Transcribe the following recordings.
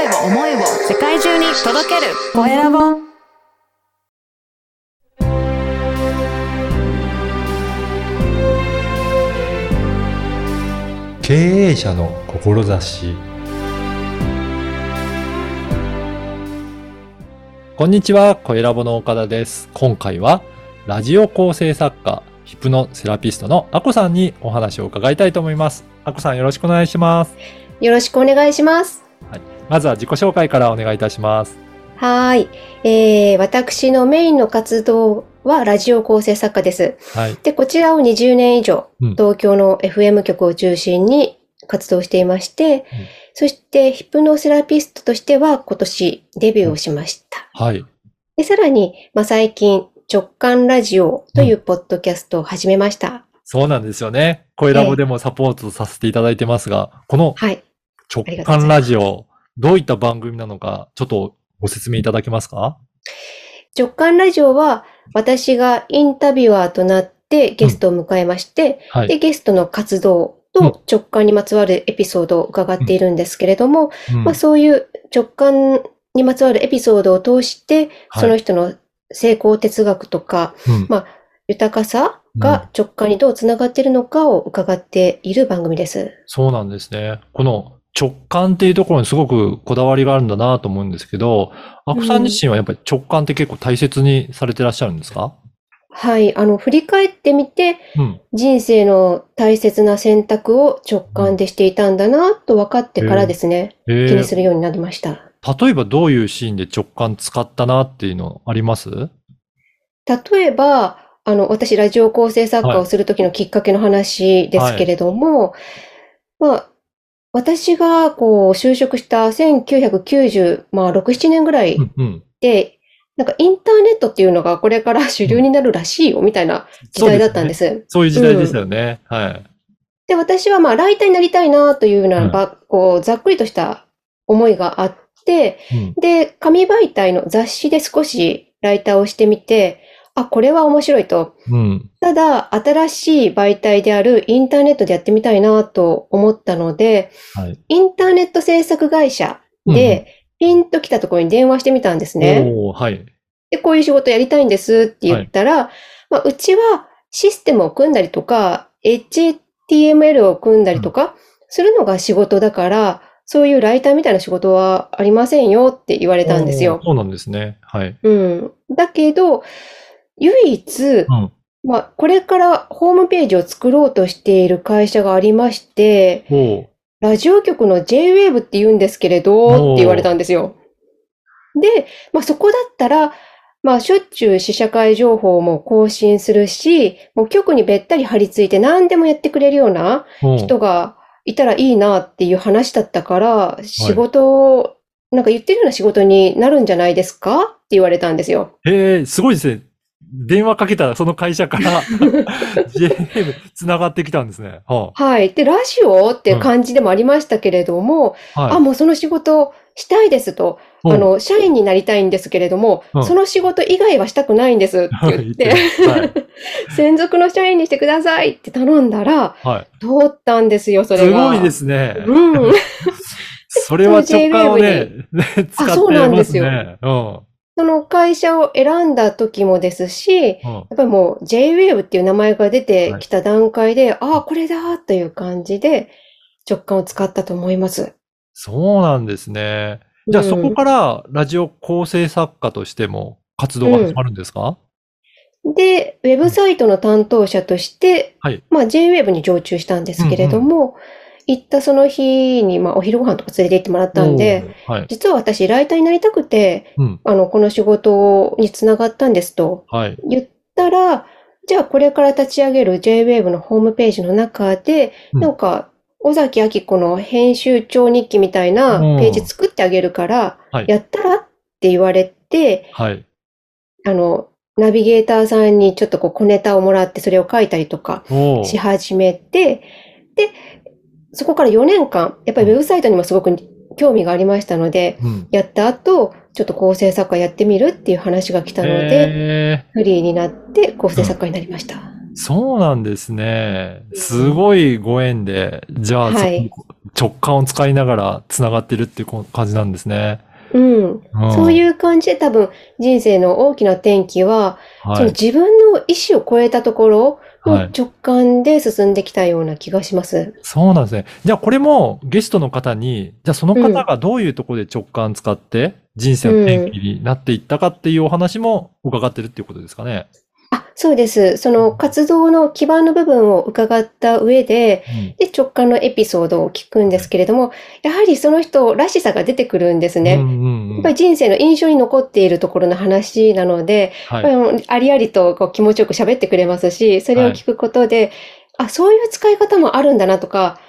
声を思いを世界中に届けるコエラボ経営者の志こんにちは、コエラボの岡田です。今回は、ラジオ構成作家、ヒプノセラピストのアコさんにお話を伺いたいと思います。アコさんよろしくお願いします。よろしくお願いします。まずは自己紹介からお願いいたします。はーい。えー、私のメインの活動はラジオ構成作家です。はい。で、こちらを20年以上、うん東京の FM 局を中心に活動していまして、そしてヒプノセラピストとしては今年デビューをしました。はい。で、さらに、まあ、最近、直感ラジオというポッドキャストを始めました。そうなんですよね。コエラボでもサポートさせていただいてますが、このはい。直感ラジオ、どういった番組なのか、ちょっとご説明いただけますか？直感ラジオは、私がインタビュアーとなってゲストを迎えまして、で、はい。ゲストの活動と直感にまつわるエピソードを伺っているんですけれども、うん。まあそういう直感にまつわるエピソードを通して、はい。その人の成功哲学とか、うん。まあ豊かさが直感にどうつながっているのかを伺っている番組です。そうなんですね。この直感っていうところにすごくこだわりがあるんだなと思うんですけど、アコさん自身はやっぱり直感って結構大切にされてらっしゃるんですか？はい。あの、振り返ってみて、うん。人生の大切な選択を直感でしていたんだなと分かってからですね、え気にすー、るようになりました。例えばどういうシーンで直感使ったなっていうのあります？例えば、あの、私、ラジオ構成作家をするときのきっかけの話ですけれども、まあ、私が、こう、就職した1990、まあ、6、7年ぐらいうんうん。で、なんかインターネットっていうのがこれから主流になるらしいよ、みたいな時代だったんです。でそういう時代でしたよね。はい。私はまあ、ライターになりたいなというような、うんばこう、ざっくりとした思いがあって、うん。で、紙媒体の雑誌で少しライターをしてみて、あ、これは面白いと。うん。ただ、新しい媒体であるインターネットでやってみたいなと思ったので、はい。インターネット制作会社で、ピンと来たところに電話してみたんですうん、ね。おーはい。で、こういう仕事やりたいんですって言ったら、まあ、うちはシステムを組んだりとか、HTML を組んだりとか、するのが仕事だから、そういうライターみたいな仕事はありませんよって言われたんですよ。そうなんですね。はい。うん。だけど、唯一、うん。まあ、これからホームページを作ろうとしている会社がありまして、ラジオ局の J-Wave って言うんですけれど、って言われたんですよ。で、まあそこだったら、まあしょっちゅう試写会情報も更新するし、もう局にべったり張り付いて何でもやってくれるような人がいたらいいなっていう話だったから、仕事を、なんか言ってるような仕事になるんじゃないですか？って言われたんですよ。へえ、すごいですね。電話かけたらその会社から JM 繋がってきたんですね。ははい。で、ラジオって感じでもありましたけれども、あ、はい。あ、もうその仕事したいですと。うんあの、社員になりたいんですけれども、うんその仕事以外はしたくないんですって言って、はい。専属の社員にしてくださいって頼んだら、はい。通ったんですよ、それすが。ごいですね。うん。それは直感をね、使ってそうなんまですすよね。うん。その会社を選んだ時もですし、やうん。っぱりもう J-Wave っていう名前が出てきた段階で、ああ、これだという感じで直感を使ったと思います。そうなんですね。じゃあうん。そこからラジオ構成作家としても活動が始まるんですか、で、ウェブサイトの担当者として、はい。まあ J-Wave に常駐したんですけれども、行ったその日に、まあお昼ご飯とか連れて行ってもらったんで、はい。実は私ライターになりたくて、うん。あの、この仕事につながったんですとはい。言ったら、じゃあこれから立ち上げる J-Wave のホームページの中で、うんなんか、尾崎明子の編集長日記みたいなページ作ってあげるからはい、やったらって言われて、はい。あの、ナビゲーターさんにちょっとこう小ネタをもらってそれを書いたりとかし始めて、で、そこから4年間、やっぱりウェブサイトにもすごく興味がありましたので、うん。やった後、ちょっと構成作家やってみるっていう話が来たので、へフリーになって構成作家になりました。ーそうなんですね。すごいご縁で、じゃあ、はいそ直感を使いながら繋がってるっていう感じなんですね。うん。そういうう感じで多分人生の大きな転機は、ん、はい。その自分の意思を超えたところ直感で進んできたような気がします。そうなんですね。じゃあこれもゲストの方に、じゃあその方がどういうところで直感使って人生の転機になっていったかっていうお話も伺ってるっていうことですかね。あ、そうです。その活動の基盤の部分を伺った上で、で、直感のエピソードを聞くんですけれども、やはりその人らしさが出てくるんですね。うんうんっぱり人生の印象に残っているところの話なので、はい。ありありとこう気持ちよく喋ってくれますし、それを聞くことで、あ、そういう使い方もあるんだなとか、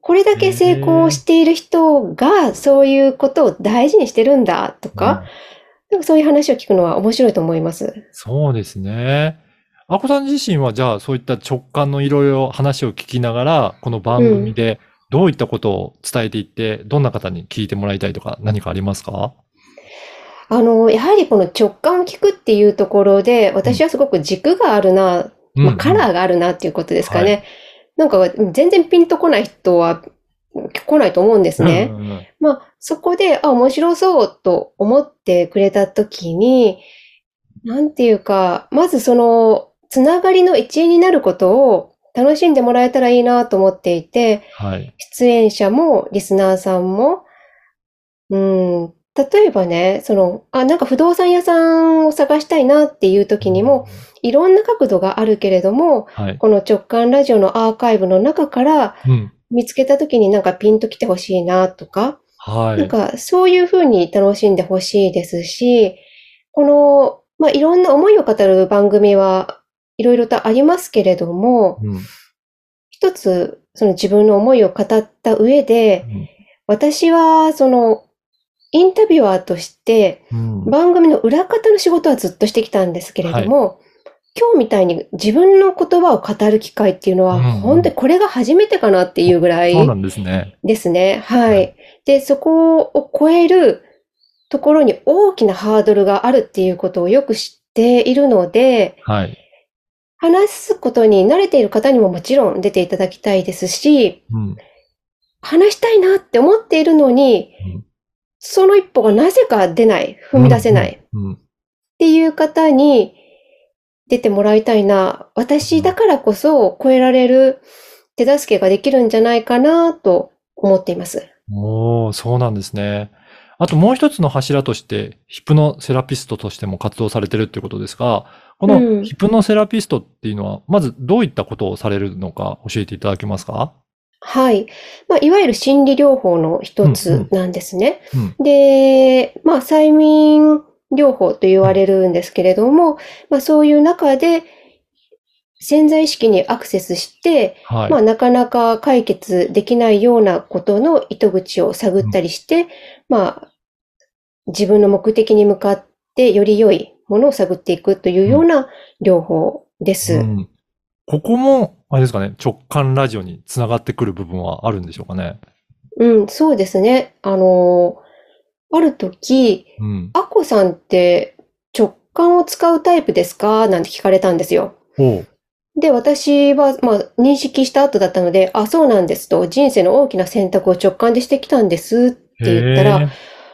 これだけ成功している人がそういうことを大事にしてるんだとか、なんかそういう話を聞くのは面白いと思います。そうですね。あこさん自身はじゃあそういった直感のいろいろ話を聞きながら、この番組でどういったことを伝えていって、どんな方に聞いてもらいたいとか何かありますか？あの、やはりこの直感を聞くっていうところで、私はすごく軸があるな、まあ、カラーがあるなっていうことですかね。なんか全然ピンとこない人は来ないと思うんですね。うんうんうんまあ、そこで、あ、面白そうと思ってくれたときに、なんていうか、まずその、つながりの一員になることを楽しんでもらえたらいいなと思っていて、はい。出演者もリスナーさんも、うん、例えばね、その、あ、なんか不動産屋さんを探したいなっていう時にも、いろんな角度があるけれども、はい。この直感ラジオのアーカイブの中からうん。見つけた時になんかピンと来てほしいなとか、はい。なんかそういう風に楽しんでほしいですし、この、まあ、いろんな思いを語る番組はいろいろとありますけれども、うん一つその自分の思いを語った上で、私はそのインタビュアーとしてうん番組の裏方の仕事はずっとしてきたんですけれども、今日みたいに自分の言葉を語る機会っていうのは、うんうん本当にこれが初めてかなっていうぐらいそうなんですね。ですね。は。はいで、そこを超えるところに大きなハードルがあるっていうことをよく知っているので、はい。話すことに慣れている方にももちろん出ていただきたいですし、うん。話したいなって思っているのに、うんその一歩がなぜか出ない、踏み出せないっうん。うんていう方に出てもらいたいな。私だからこそ超えられる手助けができるんじゃないかなと思っています。おー、そうなんですね。あともう一つの柱として、ヒプノセラピストとしても活動されてるってことですが、こうんのヒプノセラピストっていうのは、まずどういったことをされるのか教えていただけますか？はい。まあ、いわゆる心理療法の一つなんですね。うん。で、まあ、催眠療法と言われるんですけれども、まあ、そういう中で潜在意識にアクセスして、はい。まあ、なかなか解決できないようなことの糸口を探ったりして、まあ、自分の目的に向かってより良いものを探っていくというような療法です。うんここも、あれですかね、直感ラジオにつながってくる部分はあるんでしょうかね。うん、そうですね。あの、ある時、うん。アコさんって直感を使うタイプですか？なんて聞かれたんですよ。で、私は、まあ、認識した後だったので、あ、そうなんですと、人生の大きな選択を直感でしてきたんですって言ったへら、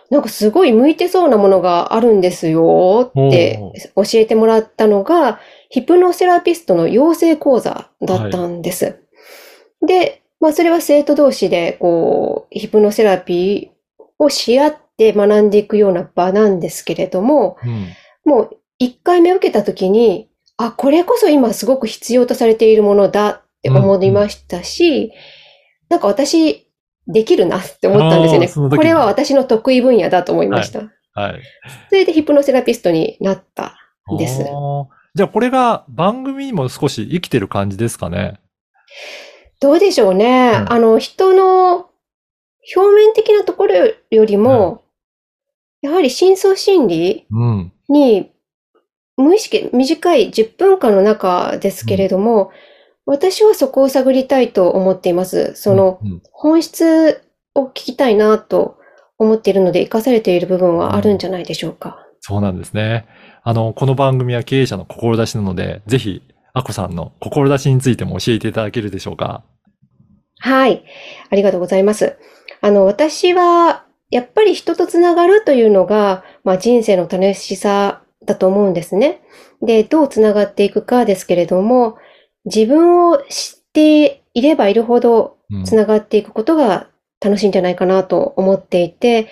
なんかすごい向いてそうなものがあるんですよって教えてもらったのが、ヒプノセラピストの養成講座だったんです。で、まあそれは生徒同士で、こう、ヒプノセラピーをし合って学んでいくような場なんですけれども、ーうん。もう一回目受けた時に、あ、これこそ今すごく必要とされているものだって思いましたし、なんか私、できるなって思ったんですよね。これは私の得意分野だと思いました。はい。それでヒプノセラピストになった。ですじゃあこれが番組にも少し生きてる感じですかね。どうでしょうね。うんあの、人の表面的なところよりも、やはり深層心理うん。に無意識、短い10分間の中ですけれども、私はそこを探りたいと思っています。そのうんうん本質を聞きたいなと思っているので、生かされている部分はあるんじゃないでしょうか。そうなんですね。あの、この番組は経営者の志なので、ぜひ、アコさんの志についても教えていただけるでしょうか？はい。ありがとうございます。あの、私は、やっぱり人とつながるというのが、まあ人生の楽しさだと思うんですね。で、どうつながっていくかですけれども、自分を知っていればいるほどうんつながっていくことが楽しいんじゃないかなと思っていて、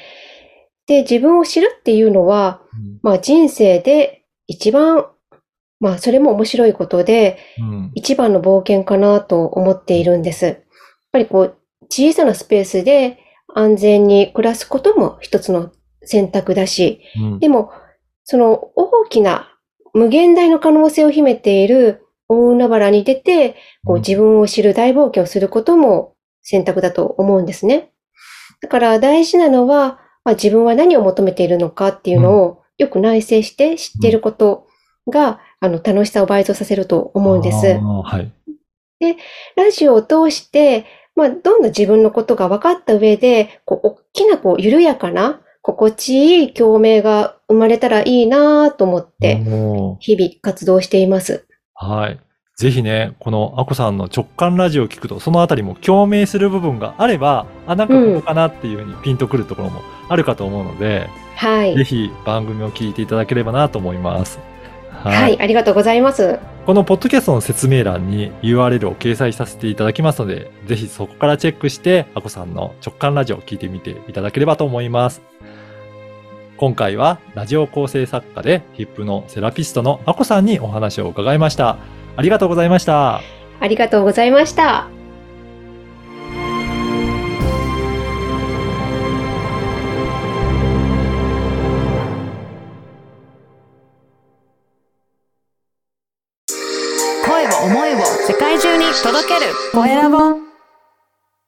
で、自分を知るっていうのは、まあ人生で一番、まあそれも面白いことで、うん一番の冒険かなと思っているんです。やっぱりこう、小さなスペースで安全に暮らすことも一つの選択だし、うんでも、その大きな無限大の可能性を秘めている大海原に出て、こううん自分を知る大冒険をすることも選択だと思うんですね。だから大事なのは、まあ、自分は何を求めているのかっていうのをよく内省して知っていることが、あの楽しさを倍増させると思うんです。はい。ラジオを通して、まあ、どんどん自分のことが分かった上で、こう、大きな、こう、緩やかな、心地いい共鳴が生まれたらいいなと思って、日々活動しています。はい。ぜひね、このアコさんの直感ラジオを聞くと、そのあたりも共鳴する部分があれば、あ、なんかここかなっていうふうにピンとくるところもあるかと思うので、はい。ぜひ番組を聞いていただければなと思います。ははい、ありがとうございます。このポッドキャストの説明欄に URL を掲載させていただきますので、ぜひそこからチェックして、アコさんの直感ラジオを聞いてみていただければと思います。今回はラジオ構成作家でヒップのセラピストのアコさんにお話を伺いました。ありがとうございました。ありがとうございました。